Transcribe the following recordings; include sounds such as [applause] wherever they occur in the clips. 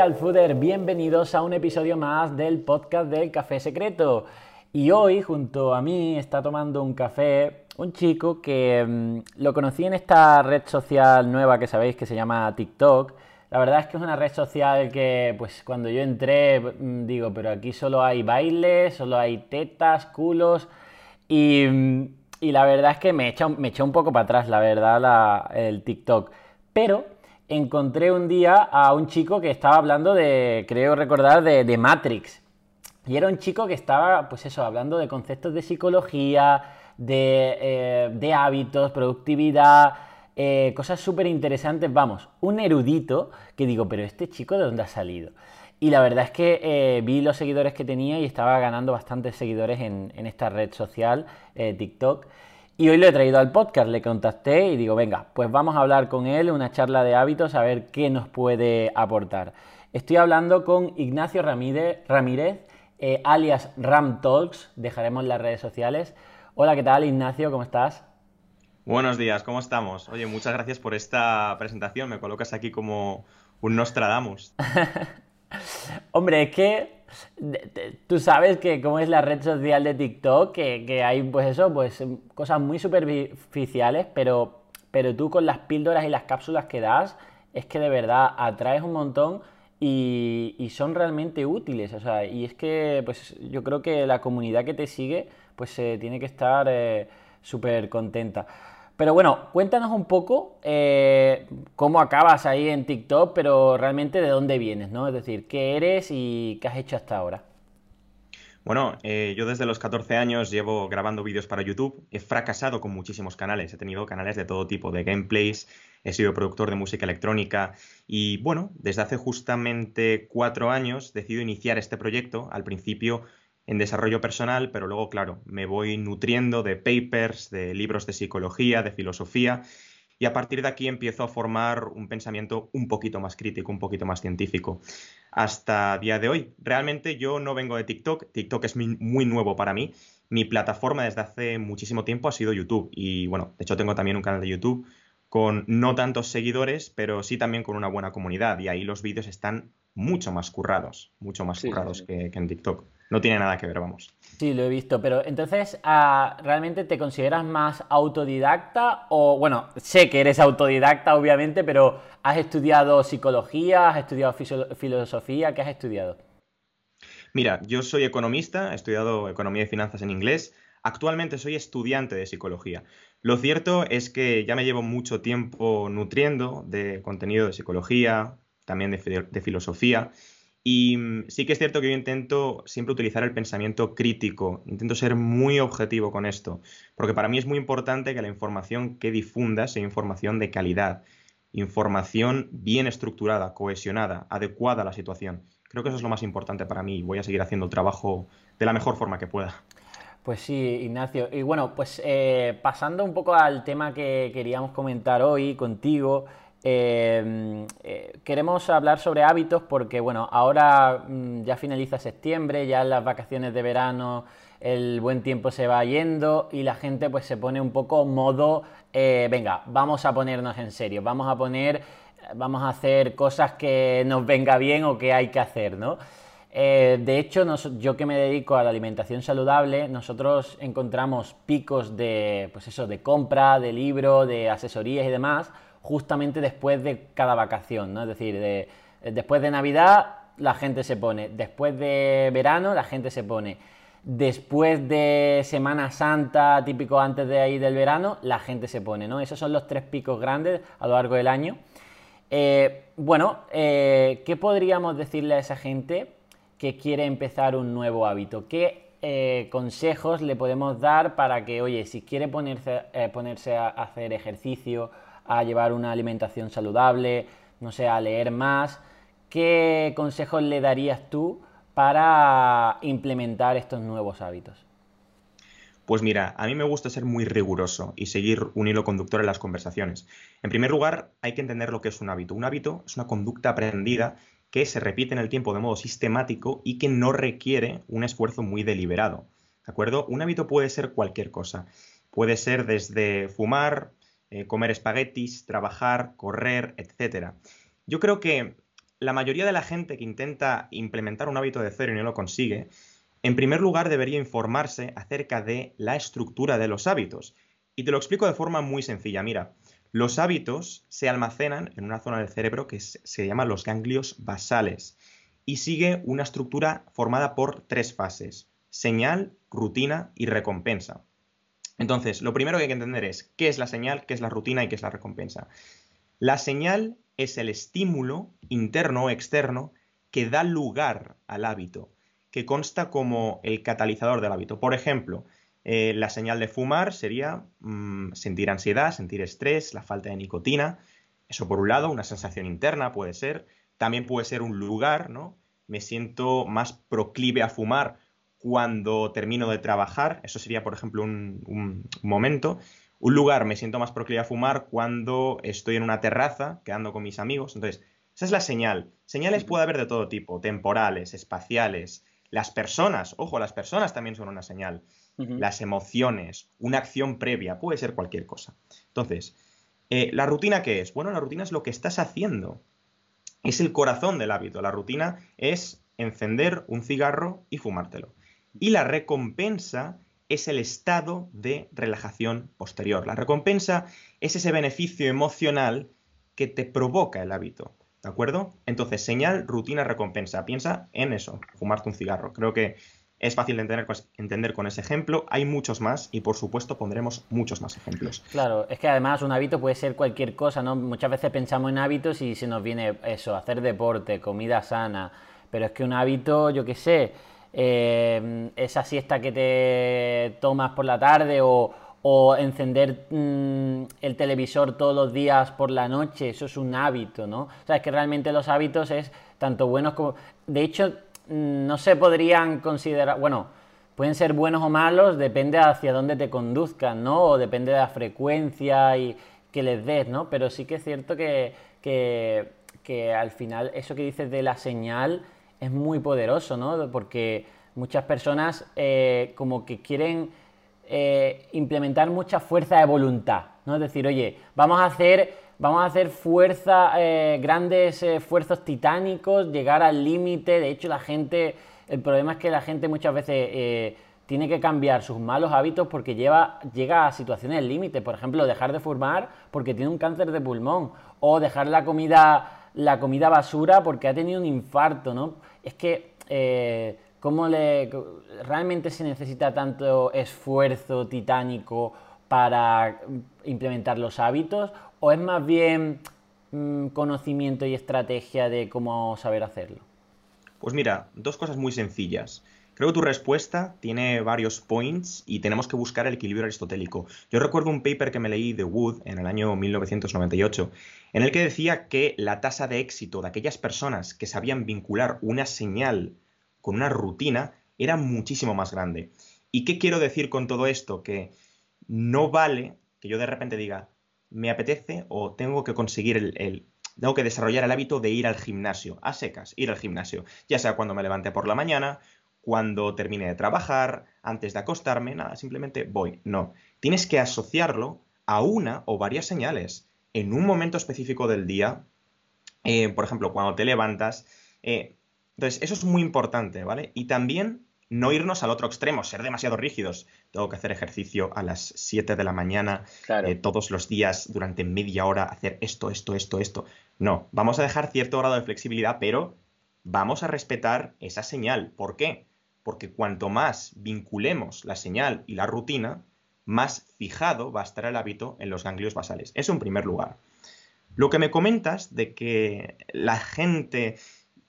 Alfuder, bienvenidos a un episodio más del podcast del Café Secreto. Y hoy junto a mí está tomando un café un chico que mm, lo conocí en esta red social nueva que sabéis que se llama TikTok. La verdad es que es una red social que pues cuando yo entré mm, digo, pero aquí solo hay bailes, solo hay tetas, culos y, mm, la verdad es que me echa, me un poco para atrás, la verdad, el TikTok. Pero encontré un día a un chico que estaba hablando de, creo recordar, de, Matrix. Y era un chico que estaba, pues eso, hablando de conceptos de psicología, de, eh, hábitos, productividad, eh, cosas súper interesantes. Vamos, un erudito que digo, pero este chico de dónde ha salido. Y la verdad es que eh, vi los seguidores que tenía y estaba ganando bastantes seguidores en esta red social, TikTok. Y hoy lo he traído al podcast, le contacté y digo, venga, pues vamos a hablar con él, una charla de hábitos, a ver qué nos puede aportar. Estoy hablando con Ignacio Ramírez, Ramírez eh, alias Ram Talks, dejaremos las redes sociales. Hola, ¿qué tal Ignacio? ¿Cómo estás? Buenos días, ¿cómo estamos? Oye, muchas gracias por esta presentación, me colocas aquí como un Nostradamus. [laughs] Hombre, es que tú sabes que como es la red social de TikTok, que, hay pues eso, pues cosas muy superficiales, pero, pero tú con las píldoras y las cápsulas que das, es que de verdad atraes un montón y, son realmente útiles. O sea, y es que pues yo creo que la comunidad que te sigue, pues tiene que estar eh, súper contenta. Pero bueno, cuéntanos un poco eh, cómo acabas ahí en TikTok, pero realmente de dónde vienes, ¿no? Es decir, qué eres y qué has hecho hasta ahora. Bueno, eh, yo desde los 14 años llevo grabando vídeos para YouTube. He fracasado con muchísimos canales. He tenido canales de todo tipo, de gameplays, he sido productor de música electrónica y bueno, desde hace justamente cuatro años decido iniciar este proyecto. Al principio en desarrollo personal, pero luego, claro, me voy nutriendo de papers, de libros de psicología, de filosofía, y a partir de aquí empiezo a formar un pensamiento un poquito más crítico, un poquito más científico. Hasta día de hoy, realmente yo no vengo de TikTok, TikTok es muy nuevo para mí. Mi plataforma desde hace muchísimo tiempo ha sido YouTube. Y bueno, de hecho tengo también un canal de YouTube con no tantos seguidores, pero sí también con una buena comunidad. Y ahí los vídeos están mucho más currados, mucho más currados Que, que en TikTok no tiene nada que ver, vamos. Sí, lo he visto, pero entonces, ah, ¿realmente te consideras más autodidacta? O, bueno, sé que eres autodidacta, obviamente, pero ¿has estudiado psicología? ¿Has estudiado filosofía? ¿Qué has estudiado? Mira, yo soy economista, he estudiado economía y finanzas en inglés. Actualmente soy estudiante de psicología. Lo cierto es que ya me llevo mucho tiempo nutriendo de contenido de psicología, también de filosofía. Y mm, sí que es cierto que yo intento siempre utilizar el pensamiento crítico, intento ser muy objetivo con esto, porque para mí es muy importante que la información que difunda sea información de calidad, información bien estructurada, cohesionada, adecuada a la situación. Creo que eso es lo más importante para mí y voy a seguir haciendo el trabajo de la mejor forma que pueda. Pues sí, Ignacio. Y bueno, pues eh, pasando un poco al tema que queríamos comentar hoy contigo, eh, eh, queremos hablar sobre hábitos porque, bueno, ahora mm, ya finaliza septiembre, ya las vacaciones de verano, el buen tiempo se va yendo y la gente pues se pone un poco modo, eh, venga, vamos a ponernos en serio, vamos a poner, vamos a hacer cosas que nos venga bien o que hay que hacer, ¿no? de hecho, yo que me dedico a la alimentación saludable, nosotros encontramos picos de, pues eso, de compra, de libro, de asesorías y demás, justamente después de cada vacación, ¿no? Es decir, de, después de Navidad la gente se pone, después de verano la gente se pone, después de Semana Santa, típico antes de ahí del verano, la gente se pone, ¿no? Esos son los tres picos grandes a lo largo del año. Eh, bueno, eh, ¿qué podríamos decirle a esa gente que quiere empezar un nuevo hábito? ¿Qué eh, consejos le podemos dar para que, oye, si quiere ponerse, ponerse a hacer ejercicio a llevar una alimentación saludable, no sé, a leer más. ¿Qué consejos le darías tú para implementar estos nuevos hábitos? Pues mira, a mí me gusta ser muy riguroso y seguir un hilo conductor en las conversaciones. En primer lugar, hay que entender lo que es un hábito. Un hábito es una conducta aprendida que se repite en el tiempo de modo sistemático y que no requiere un esfuerzo muy deliberado. ¿De acuerdo? Un hábito puede ser cualquier cosa. Puede ser desde fumar, eh, comer espaguetis, trabajar, correr, etc. Yo creo que la mayoría de la gente que intenta implementar un hábito de cero y no lo consigue, en primer lugar debería informarse acerca de la estructura de los hábitos. Y te lo explico de forma muy sencilla. Mira, los hábitos se almacenan en una zona del cerebro que se llama los ganglios basales y sigue una estructura formada por tres fases, señal, rutina y recompensa. Entonces, lo primero que hay que entender es qué es la señal, qué es la rutina y qué es la recompensa. La señal es el estímulo interno o externo que da lugar al hábito, que consta como el catalizador del hábito. Por ejemplo, eh, la señal de fumar sería mm, sentir ansiedad, sentir estrés, la falta de nicotina. Eso por un lado, una sensación interna puede ser. También puede ser un lugar, ¿no? Me siento más proclive a fumar cuando termino de trabajar. Eso sería, por ejemplo, un, momento. Un lugar, me siento más proclive a fumar cuando estoy en una terraza quedando con mis amigos. Entonces, esa es la señal. Señales puede haber de todo tipo, temporales, espaciales. Las personas, ojo, las personas también son una señal las emociones, una acción previa, puede ser cualquier cosa. Entonces, eh, ¿la rutina qué es? Bueno, la rutina es lo que estás haciendo. Es el corazón del hábito. La rutina es encender un cigarro y fumártelo. Y la recompensa es el estado de relajación posterior. La recompensa es ese beneficio emocional que te provoca el hábito. ¿De acuerdo? Entonces, señal, rutina, recompensa. Piensa en eso, fumarte un cigarro. Creo que es fácil de entender, entender, con ese ejemplo. Hay muchos más y por supuesto pondremos muchos más ejemplos. Claro, es que además un hábito puede ser cualquier cosa, ¿no? Muchas veces pensamos en hábitos y se nos viene eso, hacer deporte, comida sana, pero es que un hábito, yo qué sé, eh, esa siesta que te tomas por la tarde o, encender mm, el televisor todos los días por la noche, eso es un hábito, ¿no? O sea, es que realmente los hábitos es tanto buenos como... De hecho, Mm, no se podrían considerar, bueno, pueden ser buenos o malos, depende hacia dónde te conduzcan, ¿no? O depende de la frecuencia y que les des, ¿no? Pero sí que es cierto que, que, al final eso que dices de la señal es muy poderoso, ¿no? Porque muchas personas eh, como que quieren eh, implementar mucha fuerza de voluntad, ¿no? Es decir, oye, vamos a hacer vamos a hacer fuerza, eh, grandes esfuerzos titánicos, llegar al límite. De hecho, la gente, el problema es que la gente muchas veces tiene que cambiar sus malos hábitos porque lleva, llega a situaciones límite. Por ejemplo, dejar de fumar porque tiene un cáncer de pulmón o dejar la comida, la comida basura porque ha tenido un infarto, ¿no? Es que eh, ¿cómo le, realmente se necesita tanto esfuerzo titánico para implementar los hábitos ¿O es más bien mm, conocimiento y estrategia de cómo saber hacerlo? Pues mira, dos cosas muy sencillas. Creo que tu respuesta tiene varios points y tenemos que buscar el equilibrio aristotélico. Yo recuerdo un paper que me leí de Wood en el año 1998, en el que decía que la tasa de éxito de aquellas personas que sabían vincular una señal con una rutina era muchísimo más grande. ¿Y qué quiero decir con todo esto? Que no vale que yo de repente diga, me apetece o tengo que conseguir el, tengo que desarrollar el hábito de ir al gimnasio, a secas, ir al gimnasio, ya sea cuando me levante por la mañana, cuando termine de trabajar, antes de acostarme, nada, simplemente voy. No, tienes que asociarlo a una o varias señales en un momento específico del día, eh, por ejemplo, cuando te levantas. Eh, entonces, eso es muy importante, ¿vale? Y también no irnos al otro extremo, ser demasiado rígidos. Tengo que hacer ejercicio a las 7 de la mañana eh, todos los días durante media hora, hacer esto, esto, esto, esto. No, vamos a dejar cierto grado de flexibilidad, pero vamos a respetar esa señal. ¿Por qué? Porque cuanto más vinculemos la señal y la rutina, más fijado va a estar el hábito en los ganglios basales. Eso en primer lugar. Lo que me comentas de que la gente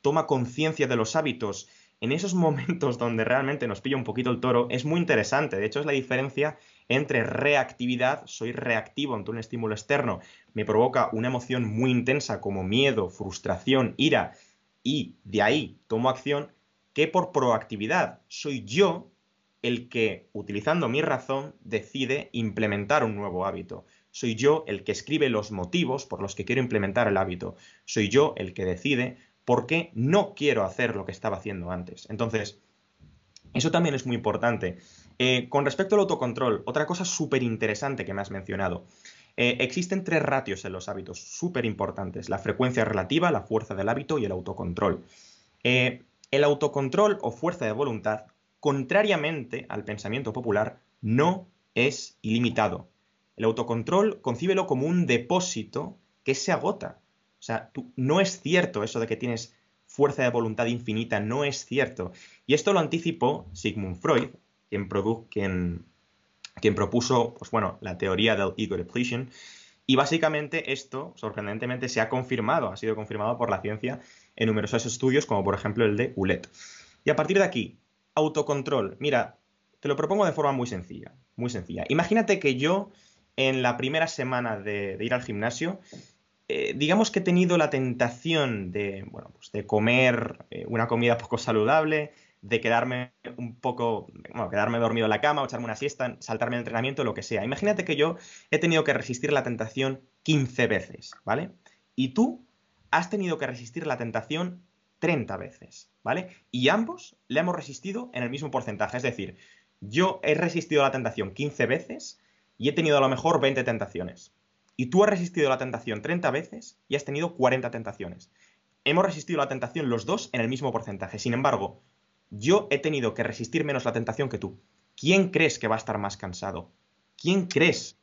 toma conciencia de los hábitos en esos [laughs] momentos donde realmente nos pilla un poquito el toro, es muy interesante. De hecho, es la diferencia entre reactividad, soy reactivo ante un estímulo externo, me provoca una emoción muy intensa como miedo, frustración, ira, y de ahí tomo acción, que por proactividad soy yo el que, utilizando mi razón, decide implementar un nuevo hábito. Soy yo el que escribe los motivos por los que quiero implementar el hábito. Soy yo el que decide porque no quiero hacer lo que estaba haciendo antes. Entonces, eso también es muy importante. Eh, con respecto al autocontrol, otra cosa súper interesante que me has mencionado. Eh, existen tres ratios en los hábitos súper importantes, la frecuencia relativa, la fuerza del hábito y el autocontrol. Eh, el autocontrol o fuerza de voluntad, contrariamente al pensamiento popular, no es ilimitado. El autocontrol concíbelo como un depósito que se agota. O sea, no es cierto eso de que tienes fuerza de voluntad infinita, no es cierto. Y esto lo anticipó Sigmund Freud, quien, propuso pues la teoría del ego depletion. Y básicamente esto, sorprendentemente, se ha confirmado, ha sido confirmado por la ciencia en numerosos estudios, como por ejemplo el de ULET. Y a partir de aquí, autocontrol. Mira, te lo propongo de forma muy sencilla, muy sencilla. Imagínate que yo en la primera semana de, ir al gimnasio, eh, digamos que he tenido la tentación de, bueno, pues de comer eh, una comida [laughs] poco saludable, de quedarme un poco, bueno, quedarme dormido en la cama o echarme una siesta, saltarme el entrenamiento, lo que sea. Imagínate que yo he tenido que resistir la tentación 15 veces, ¿vale? Y tú has tenido que resistir la tentación 30 veces, ¿vale? Y ambos le hemos resistido en el mismo porcentaje. Es decir, yo he resistido la tentación 15 veces y he tenido a lo mejor 20 tentaciones. Y tú has resistido la tentación 30 veces y has tenido 40 tentaciones. Hemos resistido la tentación los dos en el mismo porcentaje. Sin embargo, yo he tenido que resistir menos la tentación que tú. ¿Quién crees que va a estar más cansado? ¿Quién crees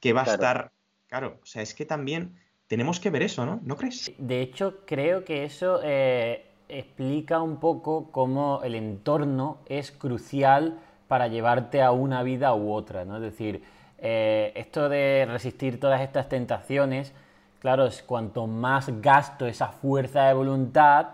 que va a estar... Claro, o sea, es que también tenemos que ver eso, ¿no? ¿No crees? De hecho, creo que eso eh, explica un poco cómo el entorno es crucial para llevarte a una vida u otra, ¿no? Es decir, eh, esto de resistir todas estas tentaciones, claro, es cuanto más gasto esa fuerza de voluntad,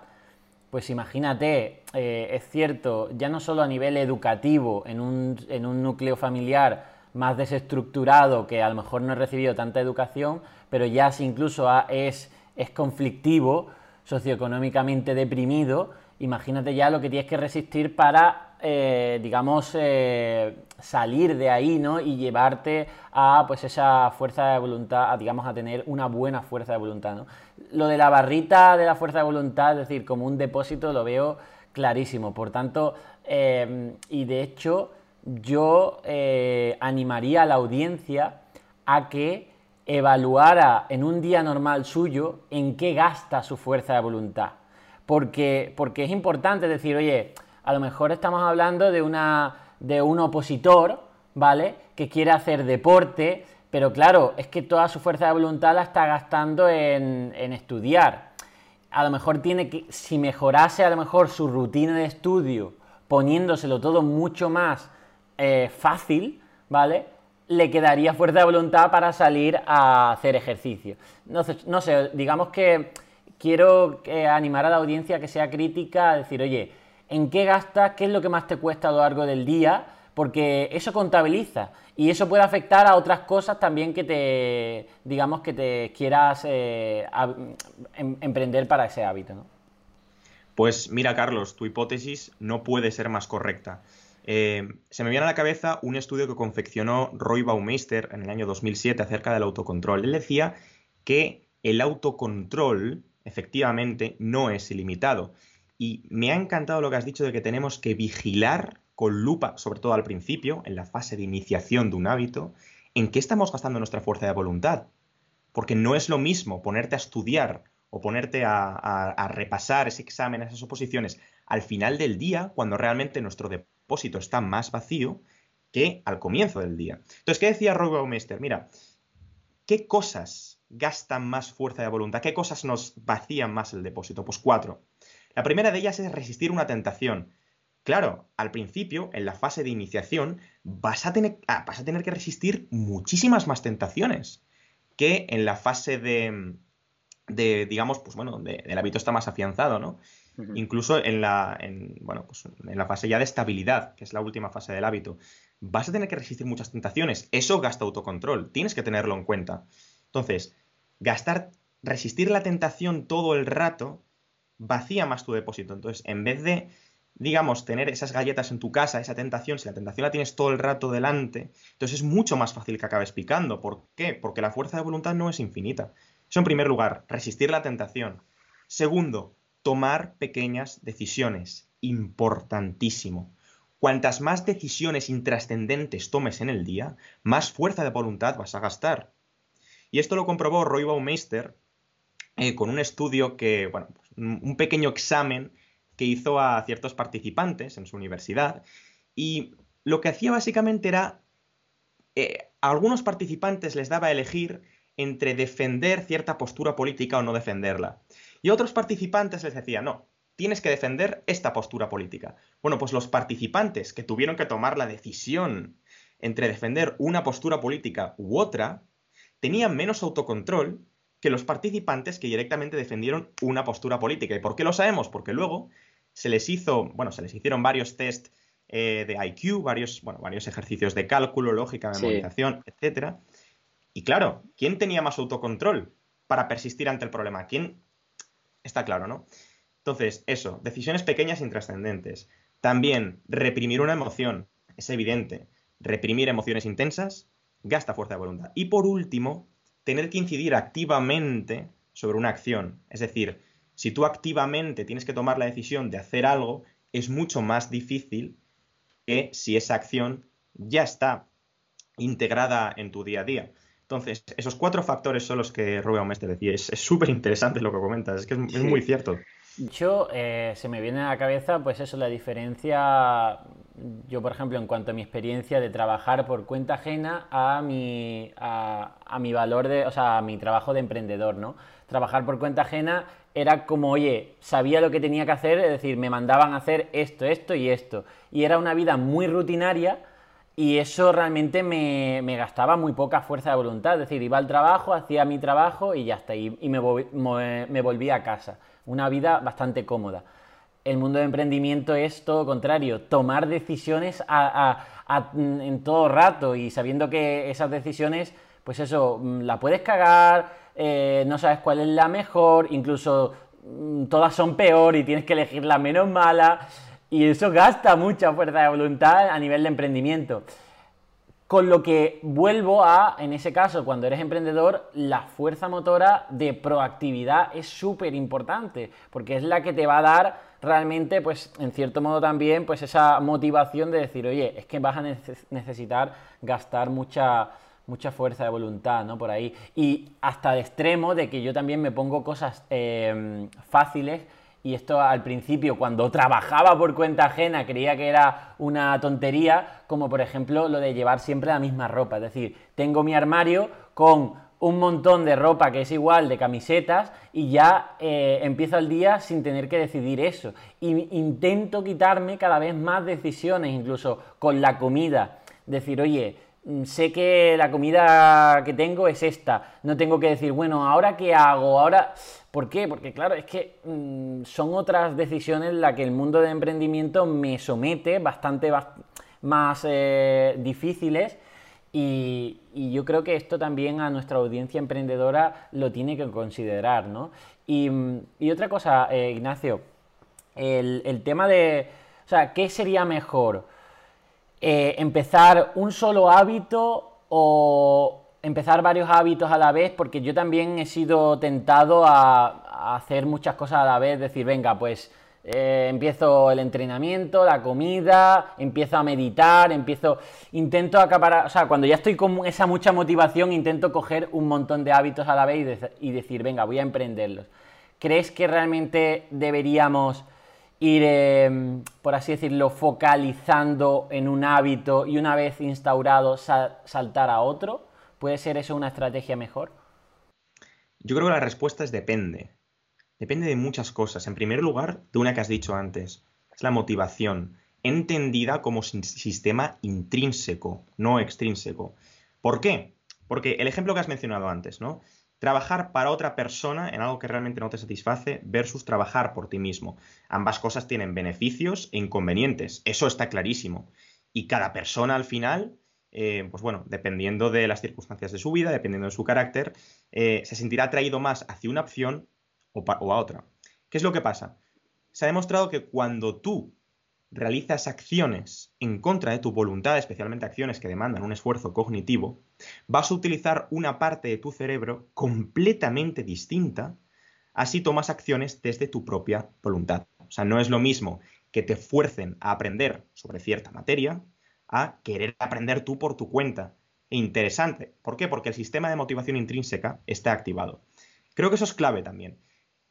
pues imagínate, eh, es cierto, ya no solo a nivel educativo, en un, en un, núcleo familiar más desestructurado que a lo mejor no he recibido tanta educación, pero ya si incluso es, es conflictivo, socioeconómicamente deprimido, imagínate ya lo que tienes que resistir para eh, digamos, eh, salir de ahí, ¿no? Y llevarte a, pues, esa fuerza de voluntad, a, digamos, a tener una buena fuerza de voluntad, ¿no? Lo de la barrita de la fuerza de voluntad, es decir, como un depósito, lo veo clarísimo. Por tanto, eh, y de hecho, yo animaría a la audiencia a que evaluara en un día normal suyo en qué gasta su fuerza de voluntad. Porque, porque es importante decir, oye, a lo mejor estamos hablando de, una, de un opositor, ¿vale? Que quiere hacer deporte, pero claro, es que toda su fuerza de voluntad la está gastando en, estudiar. A lo mejor tiene que, si mejorase a lo mejor su rutina de estudio, poniéndoselo todo mucho más eh, fácil, ¿vale? Le quedaría fuerza de voluntad para salir a hacer ejercicio. No, no sé, digamos que quiero eh, animar a la audiencia que sea crítica, a decir, oye, en qué gastas, qué es lo que más te cuesta a lo largo del día, porque eso contabiliza y eso puede afectar a otras cosas también que te, digamos, que te quieras eh, em, emprender para ese hábito. Pues mira, Carlos, tu hipótesis no puede ser más correcta. Eh, se me viene a la cabeza un estudio que confeccionó Roy Baumeister en el año 2007 acerca del autocontrol. Él decía que el autocontrol efectivamente no es ilimitado y me ha encantado lo que has dicho de que tenemos que vigilar con lupa, sobre todo al principio, en la fase de iniciación de un hábito, en qué estamos gastando nuestra fuerza de voluntad. Porque no es lo mismo ponerte a estudiar o ponerte a, repasar ese examen, esas oposiciones, al final del día, cuando realmente nuestro depósito está más vacío, que al comienzo del día. Entonces, ¿qué decía Roy Baumeister? Mira, ¿qué cosas gastan más fuerza de voluntad? ¿Qué cosas nos vacían más el depósito? Pues cuatro. La primera de ellas es resistir una tentación. Claro, al principio, en la fase de iniciación, vas a tener, ah, vas a tener que resistir muchísimas más tentaciones que en la fase de, de digamos, pues bueno, donde el hábito está más afianzado, ¿no? Incluso en la, bueno, pues en la fase ya de estabilidad, que es la última fase del hábito, vas a tener que resistir muchas tentaciones. Eso gasta autocontrol, tienes que tenerlo en cuenta. Entonces, gastar, resistir la tentación todo el rato vacía más tu depósito. Entonces, en vez de, digamos, tener esas galletas en tu casa, esa tentación, si la tentación la tienes todo el rato delante, entonces es mucho más fácil que acabes picando. ¿Por qué? Porque la fuerza de voluntad no es infinita. Eso en primer lugar, resistir la tentación. Segundo, tomar pequeñas decisiones. Importantísimo. Cuantas más decisiones intrascendentes tomes en el día, más fuerza de voluntad vas a gastar. Y esto lo comprobó Roy Baumeister eh, con un estudio que, bueno, pues, un pequeño examen que hizo a ciertos participantes en su universidad. Y lo que hacía básicamente era, eh, a algunos participantes les daba a elegir entre defender cierta postura política o no defenderla. Y otros participantes les decía, no, tienes que defender esta postura política. Bueno, pues los participantes que tuvieron que tomar la decisión entre defender una postura política u otra, tenían menos autocontrol que los participantes que directamente defendieron una postura política. ¿Y por qué lo sabemos? Porque luego se les hizo, bueno, se les hicieron varios test eh, de IQ, varios, bueno, varios ejercicios de cálculo, lógica, memorización, etc. Y claro, ¿quién tenía más autocontrol para persistir ante el problema? ¿Quién? Está claro, ¿no? Entonces, eso, decisiones pequeñas e intrascendentes. También, reprimir una emoción, es evidente. Reprimir emociones intensas gasta fuerza de voluntad. Y por último, tener que incidir activamente sobre una acción. Es decir, si tú activamente tienes que tomar la decisión de hacer algo, es mucho más difícil que si esa acción ya está integrada en tu día a día. Entonces, esos cuatro factores son los que Rubén Mestre decía. Es súper interesante lo que comentas, es que es, muy cierto. Yo, eh, se me viene a la cabeza, pues eso, la diferencia, yo por ejemplo, en cuanto a mi experiencia de trabajar por cuenta ajena a mi, a, a mi valor de, o sea, a mi trabajo de emprendedor, ¿no? Trabajar por cuenta ajena era como, oye, sabía lo que tenía que hacer, es decir, me mandaban a hacer esto, esto y esto. Y era una vida muy rutinaria y eso realmente me, me, gastaba muy poca fuerza de voluntad. Es decir, iba al trabajo, hacía mi trabajo y ya está, y, y me, volvía a casa una vida bastante cómoda. El mundo de emprendimiento es todo contrario, tomar decisiones en todo rato y sabiendo que esas decisiones, pues eso, mm, la puedes cagar, eh, no sabes cuál es la mejor, incluso mm, todas son peor y tienes que elegir la menos mala y eso gasta mucha fuerza de voluntad a nivel de emprendimiento. Con lo que vuelvo a, en ese caso, cuando eres emprendedor, la fuerza motora de proactividad es súper importante, porque es la que te va a dar realmente, pues, en cierto modo también, pues esa motivación de decir, oye, es que vas a necesitar gastar mucha, mucha fuerza de voluntad, ¿no? Por ahí. Y hasta de extremo de que yo también me pongo cosas eh, fáciles y esto al principio, cuando trabajaba por cuenta ajena, creía que era una tontería, como por ejemplo lo de llevar siempre la misma ropa. Es decir, tengo mi armario con un montón de ropa que es igual, de camisetas, y ya eh, empiezo el día sin tener que decidir eso. Y intento quitarme cada vez más decisiones, incluso con la comida. Decir, oye, mm, sé que la comida que tengo es esta. No tengo que decir, bueno, ¿ahora qué hago? Ahora ¿Por qué? Porque claro, es que mm, son otras decisiones las que el mundo de emprendimiento me somete bastante más eh, difíciles y, yo creo que esto también a nuestra audiencia emprendedora lo tiene que considerar, ¿no? Y, mm, otra cosa, eh, Ignacio, el, tema de, o sea, ¿qué sería mejor? Eh, ¿Empezar un solo hábito o, empezar varios hábitos a la vez, porque yo también he sido tentado a, hacer muchas cosas a la vez, decir, venga, pues eh, empiezo el entrenamiento, la comida, empiezo a meditar, empiezo, intento acaparar, o sea, cuando ya estoy con esa mucha motivación, intento coger un montón de hábitos a la vez y, decir, venga, voy a emprenderlos. ¿Crees que realmente deberíamos ir, em, por así decirlo, focalizando en un hábito y una vez instaurado saltar a otro? ¿Puede ser eso una estrategia mejor? Yo creo que la respuesta es depende. Depende de muchas cosas. En primer lugar, de una que has dicho antes, es la motivación, entendida como sistema intrínseco, no extrínseco. ¿Por qué? Porque el ejemplo que has mencionado antes, ¿no? Trabajar para otra persona en algo que realmente no te satisface versus trabajar por ti mismo. Ambas cosas tienen beneficios e inconvenientes, eso está clarísimo. Y cada persona al final eh, pues bueno, dependiendo de las circunstancias de su vida, dependiendo de su carácter, eh, se sentirá atraído más hacia una opción o, a otra. ¿Qué es lo que pasa? Se ha demostrado que cuando tú realizas acciones en contra de tu voluntad, especialmente acciones que demandan un esfuerzo cognitivo, vas a utilizar una parte de tu cerebro completamente distinta, así tomas acciones desde tu propia voluntad. O sea, no es lo mismo que te fuercen a aprender sobre cierta materia a querer aprender tú por tu cuenta. e interesante. ¿Por qué? Porque el sistema de motivación intrínseca está activado. Creo que eso es clave también.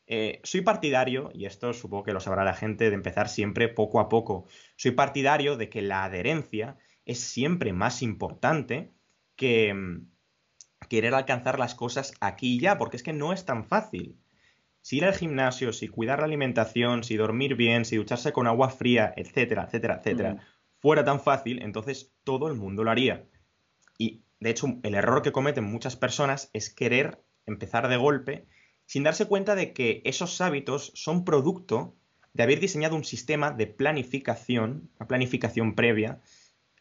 Eh, soy partidario, y esto supongo que lo sabrá la gente, de empezar siempre poco a poco. Soy partidario de que la adherencia es siempre más importante que mm, querer alcanzar las cosas aquí y ya, porque es que no es tan fácil. Si ir al gimnasio, si cuidar la alimentación, si dormir bien, si ducharse con agua fría, etcétera, etcétera, etcétera, mm. Fuera tan fácil, entonces todo el mundo lo haría. Y de hecho, el error que cometen muchas personas es querer empezar de golpe sin darse cuenta de que esos hábitos son producto de haber diseñado un sistema de planificación, una planificación previa,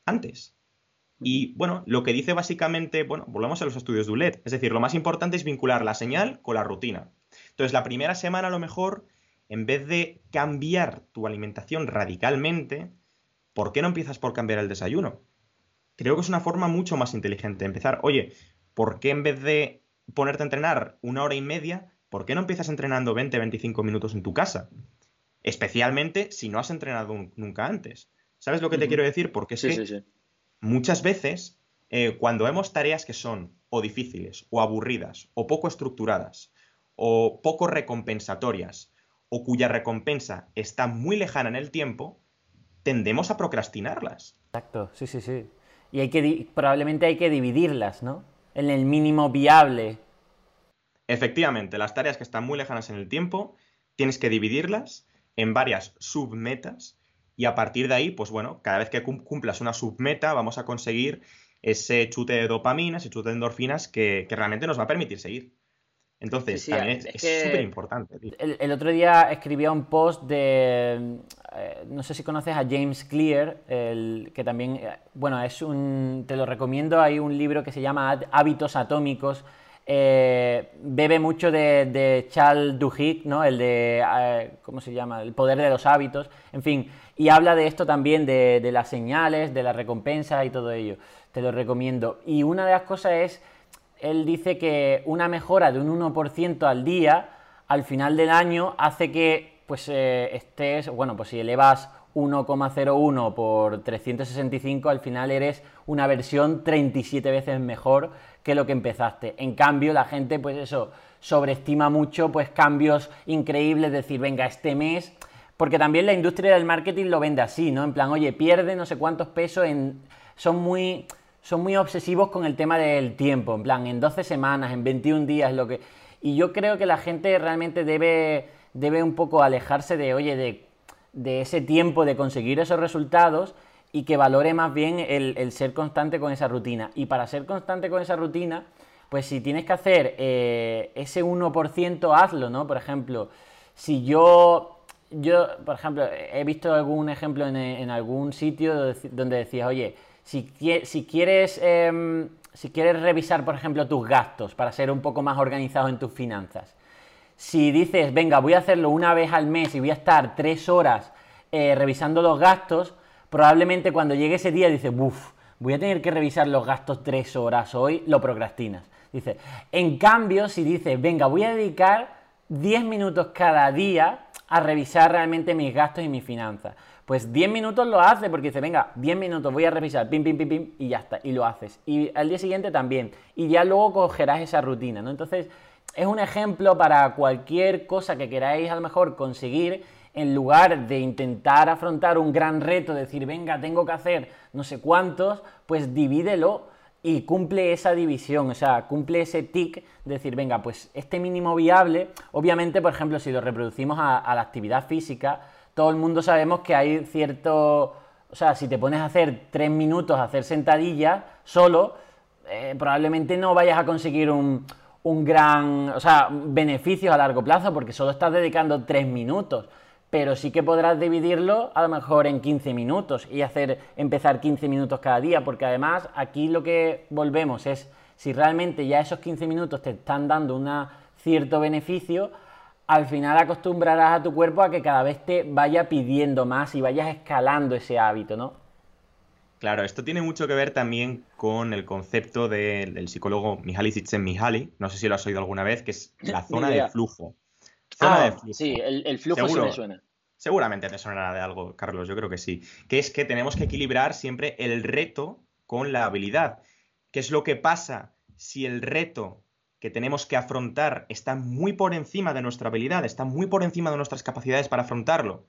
antes. Y bueno, lo que dice básicamente, bueno, volvemos a los estudios de ULED, es decir, lo más importante es vincular la señal con la rutina. Entonces, la primera semana a lo mejor, en vez de cambiar tu alimentación radicalmente, ¿por qué no empiezas por cambiar el desayuno? Creo que es una forma mucho más inteligente de empezar. Oye, ¿por qué en vez de ponerte a entrenar una hora y media, ¿por qué no empiezas entrenando 20, 25 minutos en tu casa? Especialmente si no has entrenado nunca antes. ¿Sabes lo que te quiero decir? Porque es que muchas veces, eh, cuando vemos tareas que son o difíciles, o aburridas, o poco estructuradas, o poco recompensatorias, o cuya recompensa está muy lejana en el tiempo, tendemos a procrastinarlas. Exacto, sí, sí, sí. Y hay que probablemente hay que dividirlas, ¿no? En el mínimo viable Efectivamente, las tareas que están muy lejanas en el tiempo, tienes que dividirlas en varias submetas y a partir de ahí, pues bueno, cada vez que cumplas una submeta vamos a conseguir ese chute de dopamina, ese chute de endorfinas que, realmente nos va a permitir seguir. Entonces, es súper importante. El, otro día escribía un post de, eh, no sé si conoces a James Clear, el, que también, eh, bueno, es un, te lo recomiendo, hay un libro que se llama Hábitos Atómicos, eh, bebe mucho de, Charles Duhigg, ¿no? El de, ¿cómo se llama? El poder de los hábitos, en fin, y habla de esto también, de, las señales, de la recompensa y todo ello. Te lo recomiendo. Y una de las cosas es, él dice que una mejora de un 1% al día, al final del año, hace que, pues, eh, estés, bueno, pues si elevas 1,01 por 365, al final eres una versión 37 veces mejor que lo que empezaste. En cambio, la gente, pues eso, sobreestima mucho, pues cambios increíbles, decir, venga, este mes, porque también la industria del marketing lo vende así, ¿no? En plan, oye, pierde no sé cuántos pesos en... Son muy, son muy obsesivos con el tema del tiempo, en plan, en 12 semanas, en 21 días, lo que... Y yo creo que la gente realmente debe, debe un poco alejarse de, oye, de, de ese tiempo de conseguir esos resultados y que valore más bien el, ser constante con esa rutina. Y para ser constante con esa rutina, pues si tienes que hacer eh, ese 1%, hazlo, ¿no? Por ejemplo, si yo, yo, por ejemplo, he visto algún ejemplo en, algún sitio donde decías, oye, si, si quieres... Em, si quieres revisar, por ejemplo, tus gastos para ser un poco más organizado en tus finanzas, si dices, venga, voy a hacerlo una vez al mes y voy a estar tres horas eh, revisando los gastos, probablemente cuando llegue ese día dices, uff, voy a tener que revisar los gastos tres horas hoy, lo procrastinas. Dice, en cambio, si dices, venga, voy a dedicar 10 minutos cada día a revisar realmente mis gastos y mis finanzas. Pues 10 minutos lo hace porque dice, venga, 10 minutos voy a revisar, pim, pim, pim, pim, y ya está, y lo haces. Y al día siguiente también. Y ya luego cogerás esa rutina, ¿no? Entonces, es un ejemplo para cualquier cosa que queráis a lo mejor conseguir en lugar de intentar afrontar un gran reto, decir, venga, tengo que hacer no sé cuántos, pues divídelo y cumple esa división, o sea, cumple ese tic de decir, venga, pues este mínimo viable, obviamente, por ejemplo, si lo reproducimos a, la actividad física, todo el mundo sabemos que hay cierto, o sea, si te pones a hacer tres minutos a hacer sentadillas solo, eh, probablemente no vayas a conseguir un, un gran, o sea, beneficios a largo plazo porque solo estás dedicando 3 minutos, pero sí que podrás dividirlo a lo mejor en 15 minutos y hacer empezar 15 minutos cada día, porque además aquí lo que volvemos es si realmente ya esos 15 minutos te están dando un cierto beneficio, al final acostumbrarás a tu cuerpo a que cada vez te vaya pidiendo más y vayas escalando ese hábito, ¿no? Claro, esto tiene mucho que ver también con el concepto del psicólogo Mihaly Csikszentmihalyi, no sé si lo has oído alguna vez, que es [laughs] la zona de flujo. Zona de flujo. Sí, el, flujo sí me suena. Seguramente te sonará de algo, Carlos, yo creo que sí. Que es que tenemos que equilibrar siempre el reto con la habilidad. ¿Qué es lo que pasa si el reto que tenemos que afrontar está muy por encima de nuestra habilidad, está muy por encima de nuestras capacidades para afrontarlo?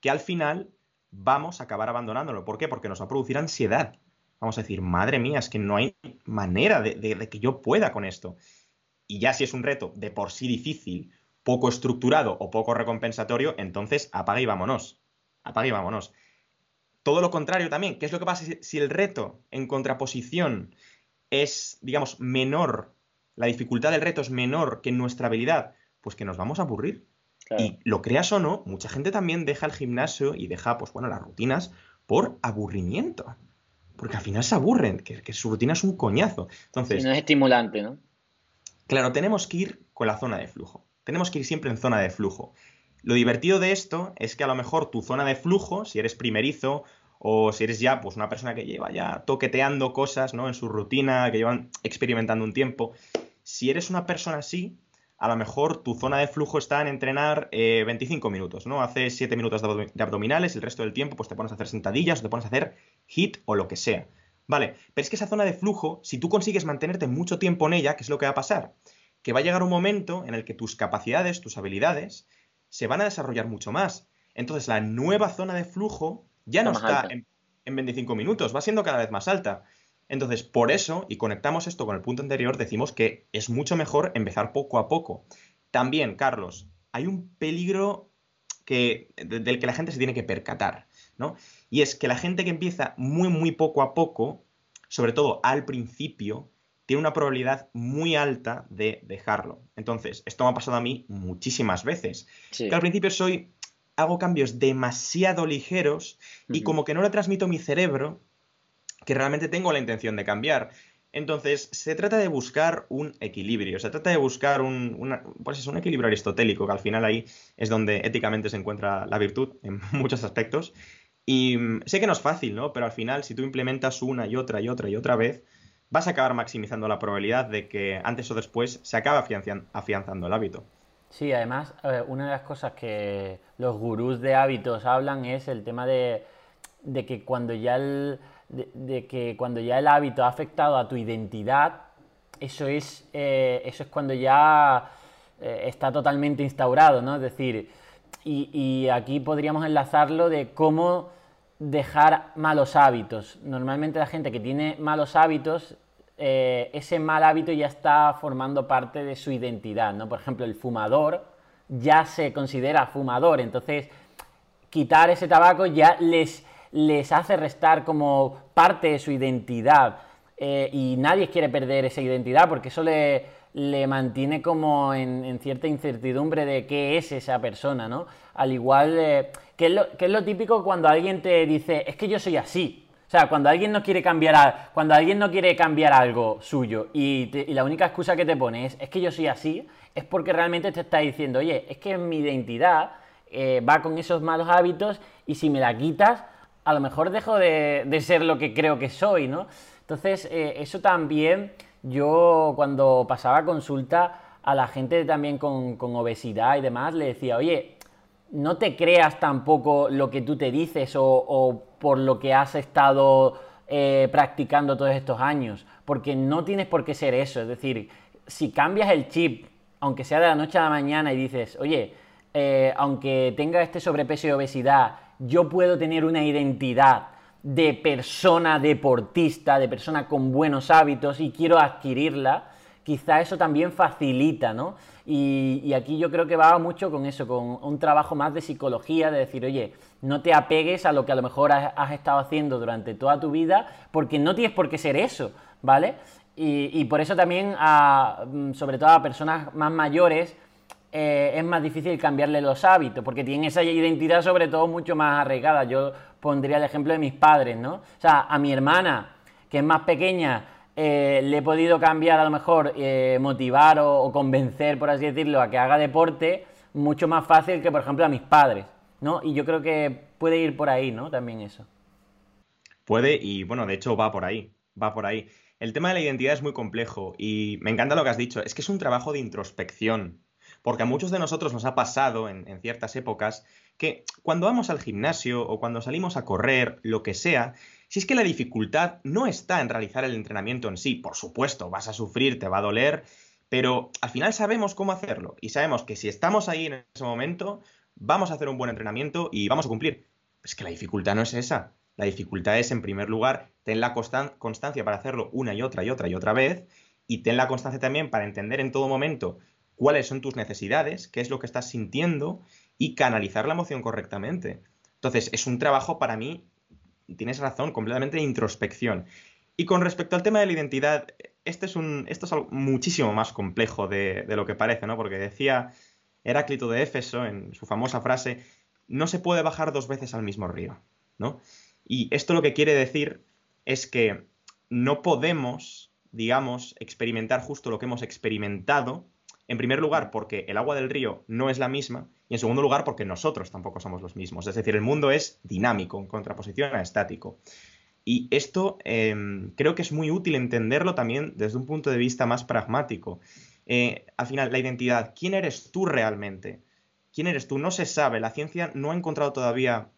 Que al final vamos a acabar abandonándolo. ¿Por qué? Porque nos va a producir ansiedad. Vamos a decir, madre mía, es que no hay manera de, que yo pueda con esto. Y ya si es un reto de por sí difícil, poco estructurado o poco recompensatorio, entonces apaga y vámonos. Apaga y vámonos. Todo lo contrario también, ¿qué es lo que pasa si el reto en contraposición es, digamos, menor, la dificultad del reto es menor que nuestra habilidad? Pues que nos vamos a aburrir. Y lo creas o no, mucha gente también deja el gimnasio y deja, pues bueno, las rutinas por aburrimiento. Porque al final se aburren, que, su rutina es un coñazo. Entonces. no es estimulante, ¿no? Claro, tenemos que ir con la zona de flujo. Tenemos que ir siempre en zona de flujo. Lo divertido de esto es que a lo mejor tu zona de flujo, si eres primerizo o si eres ya pues una persona que lleva ya toqueteando cosas, ¿no? En su rutina, que llevan experimentando un tiempo, si eres una persona así, a lo mejor tu zona de flujo está en entrenar 25 eh, minutos, ¿no? Haces 7 minutos de abdominales, el resto del tiempo pues te pones a hacer sentadillas o te pones a hacer hit o lo que sea. Vale, pero es que esa zona de flujo, si tú consigues mantenerte mucho tiempo en ella, ¿qué es lo que va a pasar? Que va a llegar un momento en el que tus capacidades, tus habilidades, se van a desarrollar mucho más. Entonces la nueva zona de flujo ya no está en, en 25 minutos, va siendo cada vez más alta. Entonces, por eso, y conectamos esto con el punto anterior, decimos que es mucho mejor empezar poco a poco. También, Carlos, hay un peligro que, del que la gente se tiene que percatar, ¿no? Y es que la gente que empieza muy, muy poco a poco, sobre todo al principio, tiene una probabilidad muy alta de dejarlo. Entonces, esto me ha pasado a mí muchísimas veces. Que al principio soy, hago cambios demasiado ligeros y como que no le transmito a mi cerebro que realmente tengo la intención de cambiar. Entonces, se trata de buscar un equilibrio, se trata de buscar un, pues es un equilibrio aristotélico, que al final ahí es donde éticamente se encuentra la virtud en [laughs] muchos aspectos. Y mm, sé que no es fácil, ¿no? Pero al final, si tú implementas una y otra y otra y otra vez, vas a acabar maximizando la probabilidad de que antes o después se acabe afianzando el hábito. Sí, además, una de las cosas que los gurús de hábitos hablan es el tema de, de que cuando ya el, de, que cuando ya el hábito ha afectado a tu identidad, eso es, eh, eso es cuando ya eh, está totalmente instaurado, ¿no? Es decir, y, aquí podríamos enlazarlo de cómo dejar malos hábitos. Normalmente la gente que tiene malos hábitos, eh, ese mal hábito ya está formando parte de su identidad, ¿no? Por ejemplo, el fumador ya se considera fumador, entonces quitar ese tabaco ya les les hace restar como parte de su identidad. Eh, y nadie quiere perder esa identidad porque eso le, mantiene como en, cierta incertidumbre de qué es esa persona, ¿no? Al igual, eh, que, es lo, que, es lo, típico cuando alguien te dice, es que yo soy así. O sea, cuando alguien no quiere cambiar, cuando alguien no quiere cambiar algo suyo y, la única excusa que te pone es, es que yo soy así, es porque realmente te está diciendo, oye, es que mi identidad eh, va con esos malos hábitos y si me la quitas, a lo mejor dejo de, ser lo que creo que soy, ¿no? Entonces, eh, eso también yo cuando pasaba consulta a la gente también con, obesidad y demás, le decía, oye, no te creas tampoco lo que tú te dices o, por lo que has estado eh, practicando todos estos años, porque no tienes por qué ser eso. Es decir, si cambias el chip, aunque sea de la noche a la mañana y dices, oye, eh, aunque tenga este sobrepeso y obesidad, yo puedo tener una identidad de persona deportista, de persona con buenos hábitos y quiero adquirirla, quizá eso también facilita, ¿no? Y, aquí yo creo que va mucho con eso, con un trabajo más de psicología, de decir, oye, no te apegues a lo que a lo mejor has, estado haciendo durante toda tu vida, porque no tienes por qué ser eso, ¿vale? Y, por eso también, sobre todo a personas más mayores, eh, es más difícil cambiarle los hábitos, porque tienen esa identidad sobre todo mucho más arraigada. Yo pondría el ejemplo de mis padres, ¿no? O sea, a mi hermana, que es más pequeña, eh, le he podido cambiar a lo mejor, eh, motivar o, convencer, por así decirlo, a que haga deporte mucho más fácil que, por ejemplo, a mis padres, ¿no? Y yo creo que puede ir por ahí, ¿no? También eso. Puede y, bueno, de hecho va por ahí, va por ahí. El tema de la identidad es muy complejo y me encanta lo que has dicho, es que es un trabajo de introspección. Porque a muchos de nosotros nos ha pasado en, ciertas épocas que cuando vamos al gimnasio o cuando salimos a correr, lo que sea, Si es que la dificultad no está en realizar el entrenamiento en sí, por supuesto, vas a sufrir, te va a doler, pero al final sabemos cómo hacerlo y sabemos que si estamos ahí en ese momento, vamos a hacer un buen entrenamiento y vamos a cumplir. Es que la dificultad no es esa. La dificultad es, en primer lugar, ten la constancia para hacerlo una y otra y otra y otra vez y ten la constancia también para entender en todo momento cuáles son tus necesidades, qué es lo que estás sintiendo y canalizar la emoción correctamente. Entonces, es un trabajo para mí, tienes razón, completamente de introspección. Y con respecto al tema de la identidad, este esto es algo muchísimo más complejo de, de lo que parece, ¿no? Porque decía Heráclito de Éfeso en su famosa frase, no se puede bajar dos veces al mismo río, ¿no? Y esto lo que quiere decir es que no podemos, digamos, experimentar justo lo que hemos experimentado en primer lugar, porque el agua del río no es la misma, y en segundo lugar, porque nosotros tampoco somos los mismos. Es decir, el mundo es dinámico, en contraposición a estático. Y esto em, creo que es muy útil entenderlo también desde un punto de vista más pragmático. Eh, al final, la identidad, ¿quién eres tú realmente? ¿Quién eres tú? No se sabe, la ciencia no ha encontrado todavía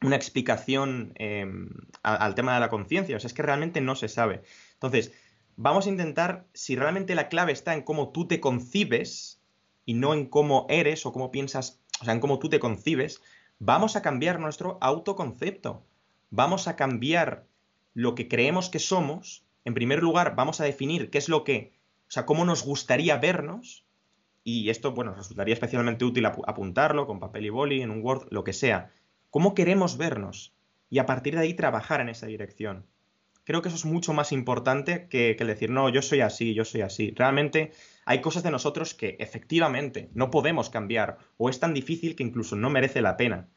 una explicación em, al tema de la conciencia, o sea, es que realmente no se sabe. Entonces, vamos a intentar, si realmente la clave está en cómo tú te concibes y no en cómo eres o cómo piensas, o sea, en cómo tú te concibes, vamos a cambiar nuestro autoconcepto. Vamos a cambiar lo que creemos que somos. En primer lugar, vamos a definir qué es lo que, o sea, cómo nos gustaría vernos. Y esto, bueno, resultaría especialmente útil apuntarlo con papel y boli, en un Word, lo que sea. ¿Cómo queremos vernos? Y a partir de ahí trabajar en esa dirección creo que eso es mucho más importante que, decir, no, yo soy así, yo soy así. Realmente hay cosas de nosotros que efectivamente no podemos cambiar o es tan difícil que incluso no merece la pena.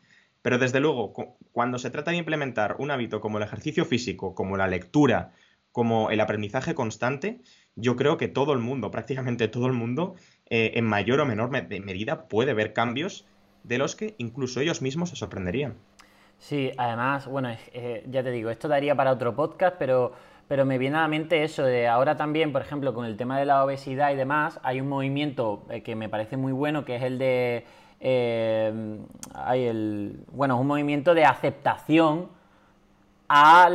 Pero desde luego, cuando se trata de implementar un hábito como el ejercicio físico, como la lectura, como el aprendizaje constante, yo creo que todo el mundo, prácticamente todo el mundo, eh, en mayor o menor medida puede ver cambios de los que incluso ellos mismos se sorprenderían. Sí, además, bueno, eh, ya te digo, esto daría para otro podcast, pero, pero me viene a la mente eso de ahora también, por ejemplo, con el tema de la obesidad y demás, hay un movimiento eh, que me parece muy bueno, que es el de... Eh, hay el, bueno, un movimiento de aceptación a,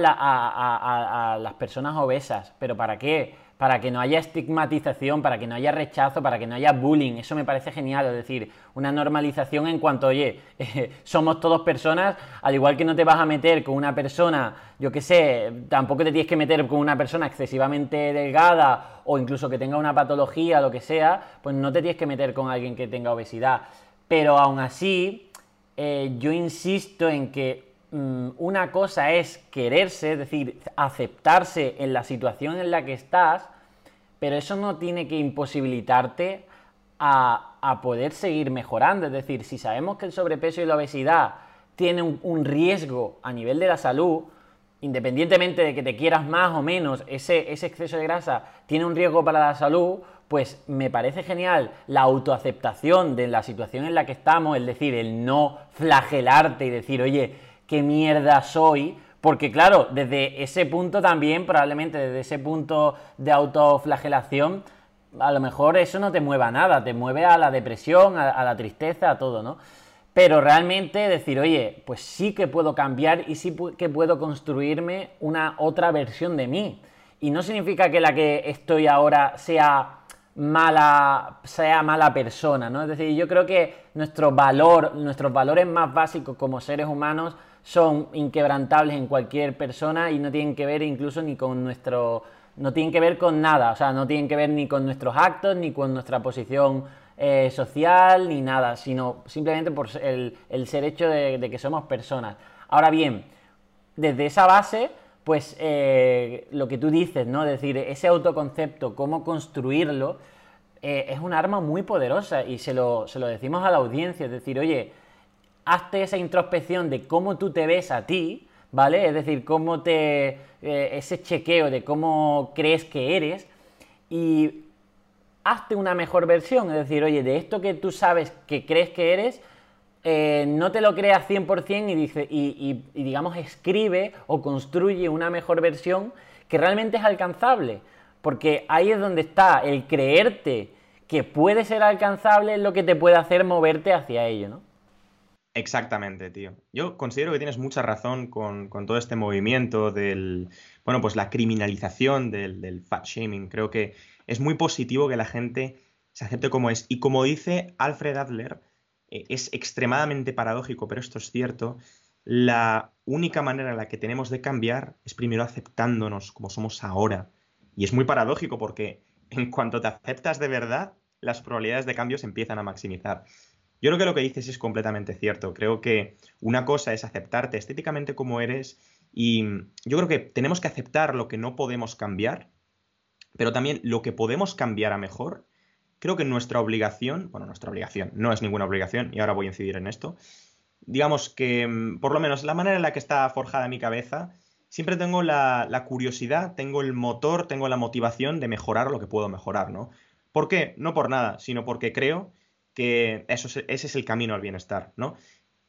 a las personas obesas. ¿Pero para qué? Para que no haya estigmatización, para que no haya rechazo, para que no haya bullying. Eso me parece genial, es decir, una normalización en cuanto, oye, [laughs] somos todos personas, al igual que no te vas a meter con una persona, yo qué sé, tampoco te tienes que meter con una persona excesivamente delgada o incluso que tenga una patología, lo que sea, pues no te tienes que meter con alguien que tenga obesidad. Pero aún así, eh, yo insisto en que una cosa es quererse, es decir, aceptarse en la situación en la que estás, pero eso no tiene que imposibilitarte a, poder seguir mejorando. Es decir, si sabemos que el sobrepeso y la obesidad tienen un, riesgo a nivel de la salud, independientemente de que te quieras más o menos, ese, ese exceso de grasa tiene un riesgo para la salud, pues me parece genial la autoaceptación de la situación en la que estamos, es decir, el no flagelarte y decir, oye, qué mierda soy, porque claro, desde ese punto también, probablemente desde ese punto de autoflagelación, a lo mejor eso no te mueve a nada, te mueve a la depresión, a, la tristeza, a todo, ¿no? Pero realmente decir, oye, pues sí que puedo cambiar y sí que puedo construirme una otra versión de mí. Y no significa que la que estoy ahora sea mala, sea mala persona, ¿no? Es decir, yo creo que nuestro valor, nuestros valores más básicos como seres humanos son inquebrantables en cualquier persona y no tienen que ver incluso ni con nuestro... no tienen que ver con nada, o sea, no tienen que ver ni con nuestros actos, ni con nuestra posición eh, social, ni nada, sino simplemente por el, ser hecho de, que somos personas. Ahora bien, desde esa base, pues eh, lo que tú dices, ¿no? Es decir, ese autoconcepto, cómo construirlo, eh, es un arma muy poderosa y se lo, se lo decimos a la audiencia, es decir, oye, hazte esa introspección de cómo tú te ves a ti, ¿vale? Es decir, cómo te. Eh, ese chequeo de cómo crees que eres y hazte una mejor versión. Es decir, oye, de esto que tú sabes que crees que eres, eh, no te lo creas 100% y, dice, y, y, digamos, escribe o construye una mejor versión que realmente es alcanzable. Porque ahí es donde está el creerte que puede ser alcanzable, lo que te puede hacer moverte hacia ello, ¿no? Exactamente, tío. Yo considero que tienes mucha razón con, todo este movimiento del, bueno, pues la criminalización del, fat shaming. Creo que es muy positivo que la gente se acepte como es. Y como dice Alfred Adler, eh, es extremadamente paradójico, pero esto es cierto, la única manera en la que tenemos de cambiar es primero aceptándonos como somos ahora. Y es muy paradójico porque en cuanto te aceptas de verdad, las probabilidades de cambio se empiezan a maximizar. Yo creo que lo que dices es completamente cierto. Creo que una cosa es aceptarte estéticamente como eres y yo creo que tenemos que aceptar lo que no podemos cambiar, pero también lo que podemos cambiar a mejor. Creo que nuestra obligación, bueno, nuestra obligación, no es ninguna obligación y ahora voy a incidir en esto, digamos que mm, por lo menos la manera en la que está forjada mi cabeza, siempre tengo la, la curiosidad, tengo el motor, tengo la motivación de mejorar lo que puedo mejorar, ¿no? ¿Por qué? No por nada, sino porque creo que eso, ese es el camino al bienestar, ¿no?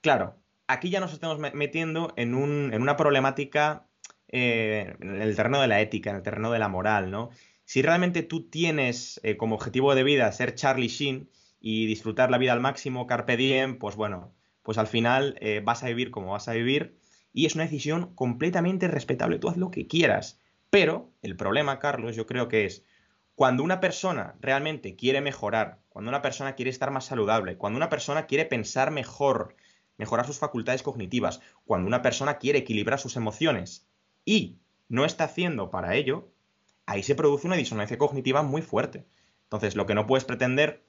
Claro, aquí ya nos estamos metiendo en, una problemática eh, en el terreno de la ética, en el terreno de la moral, ¿no? Si realmente tú tienes eh, como objetivo de vida ser Charlie Sheen y disfrutar la vida al máximo, carpe diem, pues bueno, pues al final eh, vas a vivir como vas a vivir y es una decisión completamente respetable, tú haz lo que quieras. Pero el problema, Carlos, yo creo que es cuando una persona realmente quiere mejorar, cuando una persona quiere estar más saludable, cuando una persona quiere pensar mejor, mejorar sus facultades cognitivas, cuando una persona quiere equilibrar sus emociones y no está haciendo para ello, ahí se produce una disonancia cognitiva muy fuerte. Entonces, lo que no puedes pretender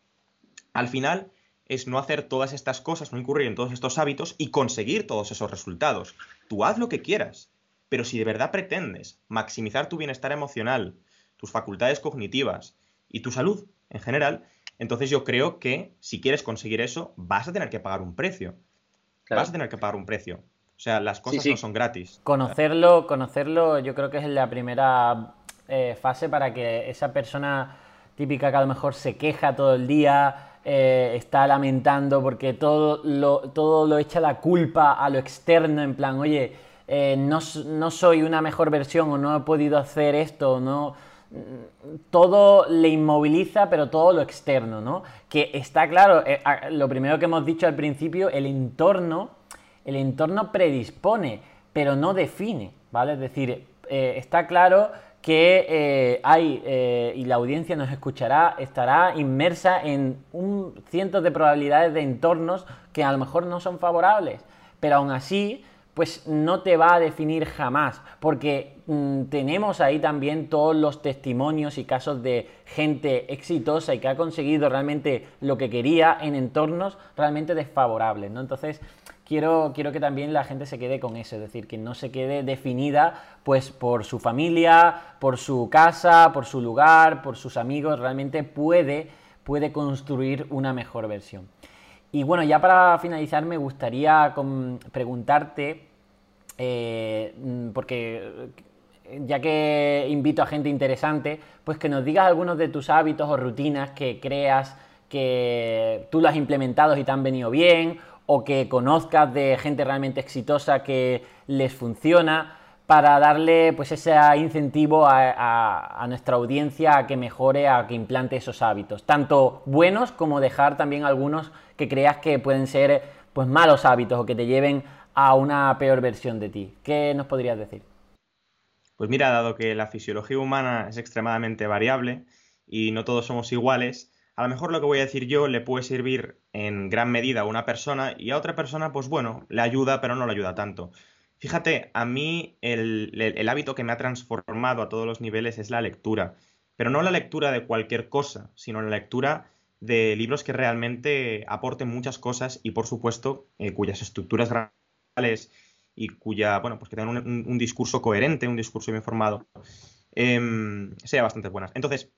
al final es no hacer todas estas cosas, no incurrir en todos estos hábitos y conseguir todos esos resultados. Tú haz lo que quieras, pero si de verdad pretendes maximizar tu bienestar emocional, tus facultades cognitivas y tu salud en general, entonces yo creo que si quieres conseguir eso, vas a tener que pagar un precio. Vas a tener que pagar un precio. O sea, las cosas no son gratis. Conocerlo, conocerlo, yo creo que es la primera eh, fase para que esa persona típica que a lo mejor se queja todo el día, eh, está lamentando porque todo lo, todo lo echa la culpa a lo externo, en plan, oye, eh, no, no, soy una mejor versión o no he podido hacer esto, no todo le inmoviliza, pero todo lo externo, ¿no? Que está claro, eh, lo primero que hemos dicho al principio, el entorno, el entorno predispone, pero no define, ¿vale? Es decir, eh, está claro que eh, hay, y la audiencia nos escuchará, estará inmersa en un cientos de probabilidades de entornos que a lo mejor no son favorables, pero aún así pues no te va a definir jamás, porque mm, tenemos ahí también todos los testimonios y casos de gente exitosa y que ha conseguido realmente lo que quería en entornos realmente desfavorables, ¿no? Entonces, quiero, quiero que también la gente se quede con eso, es decir, que no se quede definida pues por su familia, por su casa, por su lugar, por sus amigos, realmente puede, puede construir una mejor versión. Y bueno, ya para finalizar me gustaría preguntarte eh, mm, porque eh, ya que invito a gente interesante, pues que nos digas algunos de tus hábitos o rutinas que creas que tú lo has implementado y te han venido bien, o que conozcas de gente realmente exitosa que les funciona, para darle pues ese incentivo a, a, nuestra audiencia a que mejore, a que implante esos hábitos, tanto buenos como dejar también algunos que creas que pueden ser pues malos hábitos o que te lleven a una peor versión de ti. ¿Qué nos podrías decir? Pues mira, dado que la fisiología humana es extremadamente variable y no todos somos iguales, a lo mejor lo que voy a decir yo le puede servir en gran medida a una persona y a otra persona, pues bueno, le ayuda, pero no le ayuda tanto. Fíjate, a mí el, hábito que me ha transformado a todos los niveles es la lectura, pero no la lectura de cualquier cosa, sino la lectura de libros que realmente aporten muchas cosas y, por supuesto, eh, cuyas estructuras y cuya, bueno, pues que tengan un, discurso coherente, un discurso bien formado, eh, sea bastante buenas. Entonces,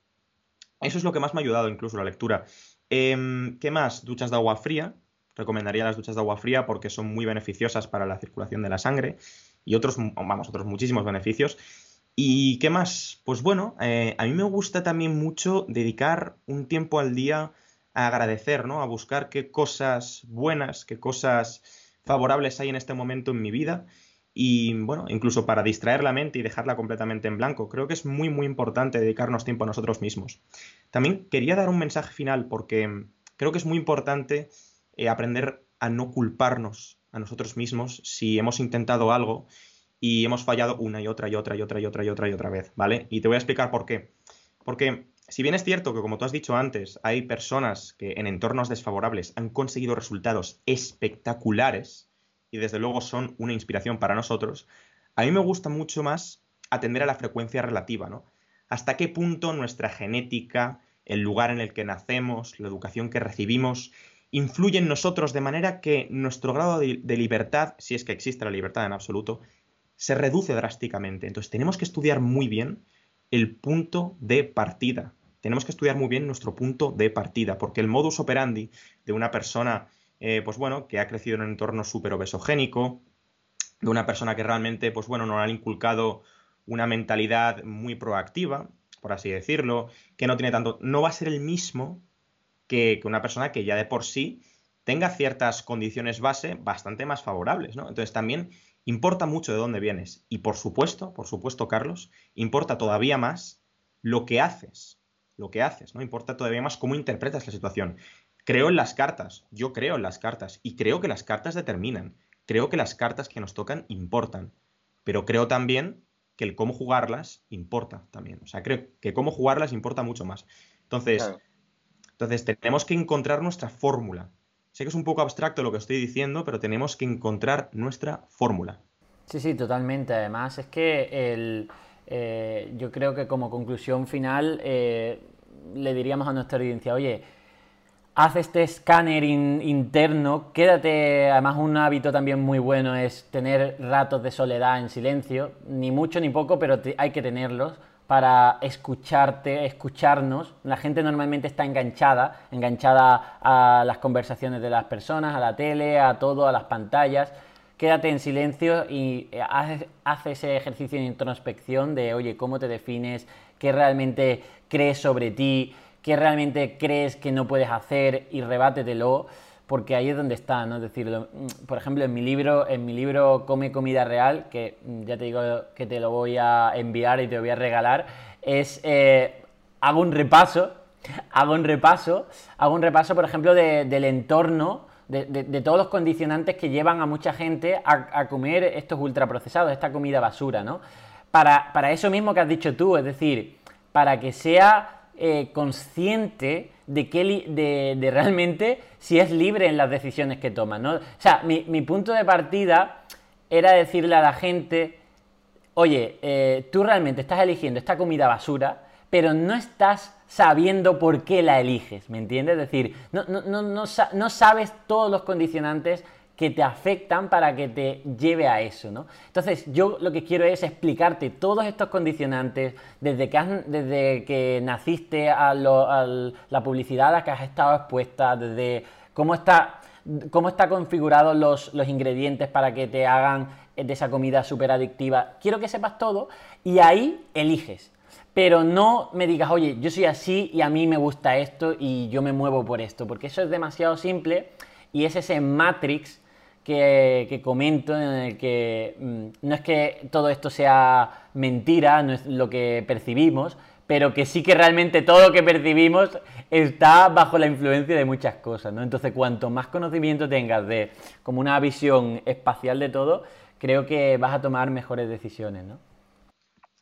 eso es lo que más me ha ayudado, incluso la lectura. Em, ¿Qué más? Duchas de agua fría. Recomendaría las duchas de agua fría porque son muy beneficiosas para la circulación de la sangre y otros, vamos, otros muchísimos beneficios. ¿Y qué más? Pues bueno, eh, a mí me gusta también mucho dedicar un tiempo al día a agradecer, ¿no? A buscar qué cosas buenas, qué cosas favorables hay en este momento en mi vida y bueno, incluso para distraer la mente y dejarla completamente en blanco. Creo que es muy muy importante dedicarnos tiempo a nosotros mismos. También quería dar un mensaje final porque creo que es muy importante eh, aprender a no culparnos a nosotros mismos si hemos intentado algo y hemos fallado una y otra y otra y otra y otra y otra y otra vez, ¿vale? Y te voy a explicar por qué. Porque si bien es cierto que, como tú has dicho antes, hay personas que en entornos desfavorables han conseguido resultados espectaculares y desde luego son una inspiración para nosotros, a mí me gusta mucho más atender a la frecuencia relativa, ¿no? Hasta qué punto nuestra genética, el lugar en el que nacemos, la educación que recibimos, influye en nosotros de manera que nuestro grado de, de libertad, si es que existe la libertad en absoluto, se reduce drásticamente. Entonces tenemos que estudiar muy bien el punto de partida. Tenemos que estudiar muy bien nuestro punto de partida, porque el modus operandi de una persona, eh, pues bueno, que ha crecido en un entorno súper obesogénico, de una persona que realmente, pues bueno, no ha inculcado una mentalidad muy proactiva, por así decirlo, que no tiene tanto, no va a ser el mismo que, que una persona que ya de por sí tenga ciertas condiciones base bastante más favorables, ¿no? Entonces también importa mucho de dónde vienes. Y por supuesto, por supuesto, Carlos, importa todavía más lo que haces. Lo que haces, ¿no? Importa todavía más cómo interpretas la situación. Creo en las cartas, yo creo en las cartas y creo que las cartas determinan. Creo que las cartas que nos tocan importan. Pero creo también que el cómo jugarlas importa también. O sea, creo que cómo jugarlas importa mucho más. Entonces, entonces tenemos que encontrar nuestra fórmula. Sé que es un poco abstracto lo que estoy diciendo, pero tenemos que encontrar nuestra fórmula. Sí, sí, totalmente. Además, es que el, eh, yo creo que como conclusión final eh, le diríamos a nuestra audiencia, oye, haz este escáner interno, quédate, además un hábito también muy bueno es tener ratos de soledad en silencio, ni mucho ni poco, pero hay que tenerlos para escucharte, escucharnos. La gente normalmente está enganchada, enganchada a las conversaciones de las personas, a la tele, a todo, a las pantallas. Quédate en silencio y eh, haz, ese ejercicio de introspección de, oye, ¿cómo te defines? ¿Qué realmente crees sobre ti? ¿Qué realmente crees que no puedes hacer? Y rebátetelo porque ahí es donde está, ¿no? Es decir, mm, por ejemplo, en mi libro, en mi libro Come comida real, que mm, ya te digo que te lo voy a enviar y te lo voy a regalar, es eh, hago un repaso, [laughs] hago un repaso, hago un repaso, por ejemplo, del entorno. De, todos los condicionantes que llevan a mucha gente a, comer estos ultraprocesados, esta comida basura, ¿no? Para, para eso mismo que has dicho tú, es decir, para que sea eh, consciente de, que de, realmente si es libre en las decisiones que toma. ¿no? O sea, mi, punto de partida era decirle a la gente, oye, eh, tú realmente estás eligiendo esta comida basura, pero no estás sabiendo por qué la eliges, ¿me entiendes? Es decir, no, no, no, no sabes todos los condicionantes que te afectan para que te lleve a eso, ¿no? Entonces, yo lo que quiero es explicarte todos estos condicionantes desde que, desde que naciste a, la publicidad a la que has estado expuesta, desde cómo está, cómo está configurados los, los ingredientes para que te hagan de esa comida súper adictiva. Quiero que sepas todo y ahí eliges. Pero no me digas, oye, yo soy así y a mí me gusta esto y yo me muevo por esto, porque eso es demasiado simple y es ese matrix que, comento en el que mm, no es que todo esto sea mentira, no es lo que percibimos, pero que sí que realmente todo lo que percibimos está bajo la influencia de muchas cosas, ¿no? Entonces, cuanto más conocimiento tengas de como una visión espacial de todo, creo que vas a tomar mejores decisiones, ¿no?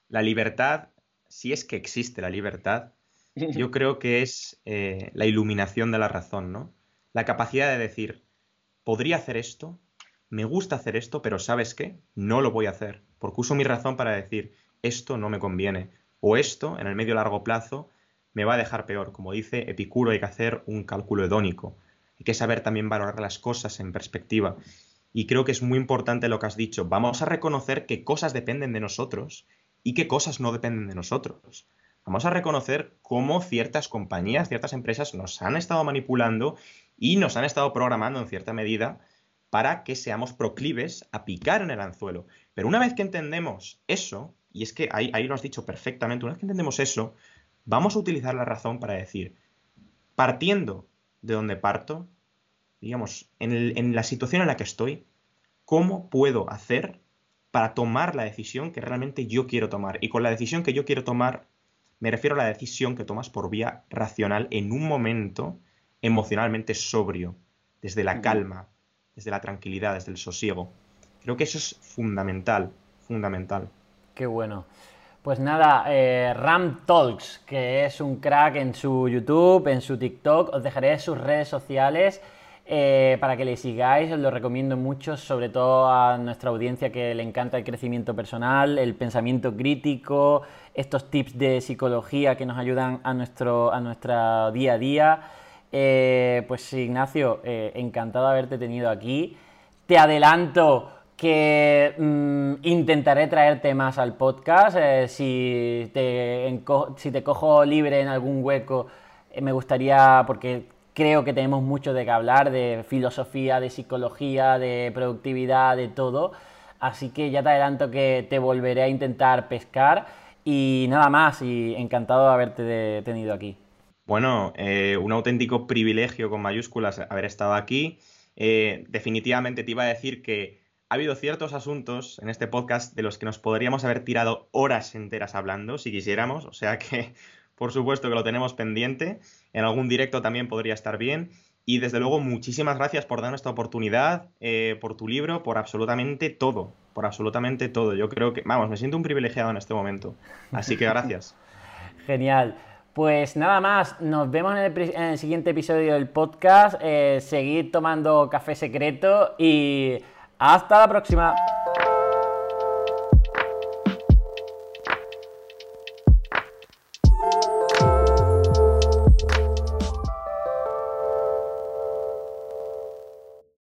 La libertad, si es que existe la libertad, [laughs] yo creo que es eh, la iluminación de la razón, ¿no? La capacidad de decir, podría hacer esto, me gusta hacer esto, pero ¿sabes qué? No lo voy a hacer, porque uso mi razón para decir, esto no me conviene, o esto, en el medio largo plazo, me va a dejar peor. Como dice Epicuro, hay que hacer un cálculo hedónico, hay que saber también valorar las cosas en perspectiva. Y creo que es muy importante lo que has dicho, vamos a reconocer qué cosas dependen de nosotros y qué cosas no dependen de nosotros. Vamos a reconocer cómo ciertas compañías, ciertas empresas nos han estado manipulando y nos han estado programando en cierta medida para que seamos proclives a picar en el anzuelo. Pero una vez que entendemos eso, y es que ahí, lo has dicho perfectamente, una vez que entendemos eso, vamos a utilizar la razón para decir, partiendo de donde parto, digamos, en, en la situación en la que estoy, ¿cómo puedo hacer para tomar la decisión que realmente yo quiero tomar? Y con la decisión que yo quiero tomar, me refiero a la decisión que tomas por vía racional en un momento emocionalmente sobrio, desde la calma, desde la tranquilidad, desde el sosiego. Creo que eso es fundamental, fundamental. Qué bueno. Pues nada, eh, Ram Talks, que es un crack en su YouTube, en su TikTok, os dejaré sus redes sociales eh, para que le sigáis, os lo recomiendo mucho, sobre todo a nuestra audiencia que le encanta el crecimiento personal, el pensamiento crítico, estos tips de psicología que nos ayudan a nuestro, a nuestra día a día. Eh, pues Ignacio, eh, encantado de haberte tenido aquí. Te adelanto que mm, intentaré traerte más al podcast. si, te, si te cojo libre en algún hueco, me gustaría, porque creo que tenemos mucho de qué hablar, de filosofía, de psicología, de productividad, de todo. Así que ya te adelanto que te volveré a intentar pescar y nada más, y encantado de haberte tenido aquí. Bueno, eh, un auténtico privilegio con mayúsculas haber estado aquí. Eh, definitivamente te iba a decir que ha habido ciertos asuntos en este podcast de los que nos podríamos haber tirado horas enteras hablando, si quisiéramos, o sea que [laughs] por supuesto que lo tenemos pendiente. En algún directo también podría estar bien. Y desde luego, muchísimas gracias por darnos esta oportunidad, eh, por tu libro, por absolutamente todo. Por absolutamente todo. Yo creo que, vamos, me siento un privilegiado en este momento. Así que gracias. [laughs] Genial. Pues nada más, nos vemos en el, siguiente episodio del podcast. Eh, seguid tomando café secreto y hasta la próxima.